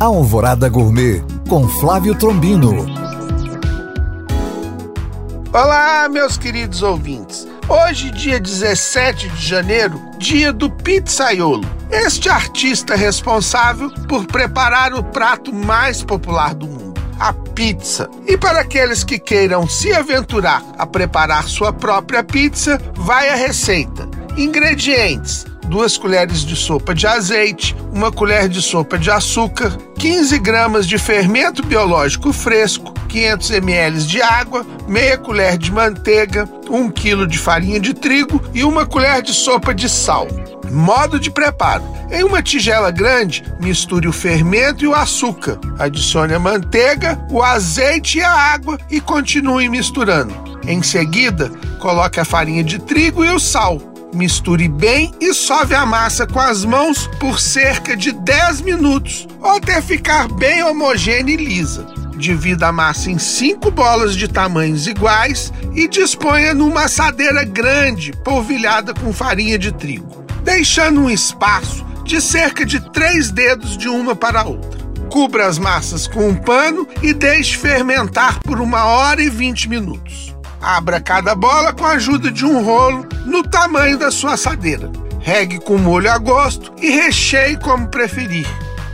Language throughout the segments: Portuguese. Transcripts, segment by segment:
Alvorada Gourmet com Flávio Trombino. Olá, meus queridos ouvintes. Hoje, dia 17 de janeiro, dia do pizzaiolo. Este artista responsável por preparar o prato mais popular do mundo, a pizza. E para aqueles que queiram se aventurar a preparar sua própria pizza, vai a receita. Ingredientes: 2 colheres de sopa de azeite, uma colher de sopa de açúcar, 15 gramas de fermento biológico fresco, 500 ml de água, meia colher de manteiga, 1 kg de farinha de trigo e uma colher de sopa de sal. Modo de preparo: em uma tigela grande, misture o fermento e o açúcar. Adicione a manteiga, o azeite e a água e continue misturando. Em seguida, coloque a farinha de trigo e o sal. Misture bem e sove a massa com as mãos por cerca de 10 minutos, até ficar bem homogênea e lisa. Divida a massa em cinco bolas de tamanhos iguais e disponha numa assadeira grande, polvilhada com farinha de trigo, deixando um espaço de cerca de três dedos de uma para a outra. Cubra as massas com um pano e deixe fermentar por uma hora e 20 minutos. Abra cada bola com a ajuda de um rolo no tamanho da sua assadeira. Regue com molho a gosto e recheie como preferir.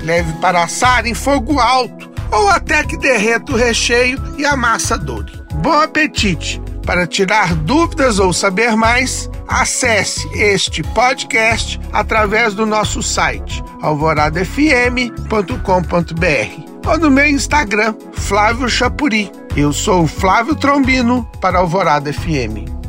Leve para assar em fogo alto ou até que derreta o recheio e a massa doure. Bom apetite! Para tirar dúvidas ou saber mais, acesse este podcast através do nosso site alvoradafm.com.br ou no meu Instagram, Flávio Chapuri. Eu sou o Flávio Trombino para Alvorada FM.